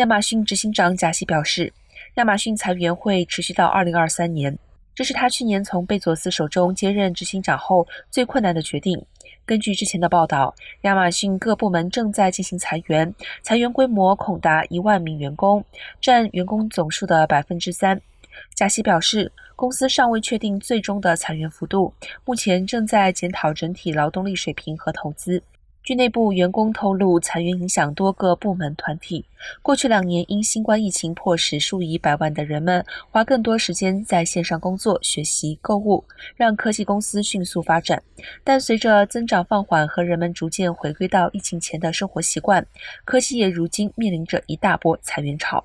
亚马逊执行长贾西表示，亚马逊裁员会持续到二零二三年，这是他去年从贝佐斯手中接任执行长后最困难的决定。根据之前的报道，亚马逊各部门正在进行裁员，裁员规模恐达一万名员工，占员工总数的百分之三。贾西表示，公司尚未确定最终的裁员幅度，目前正在检讨整体劳动力水平和投资。据内部员工透露，裁员影响多个部门团体。过去两年，因新冠疫情迫使数以百万的人们花更多时间在线上工作、学习、购物，让科技公司迅速发展。但随着增长放缓和人们逐渐回归到疫情前的生活习惯，科技业如今面临着一大波裁员潮。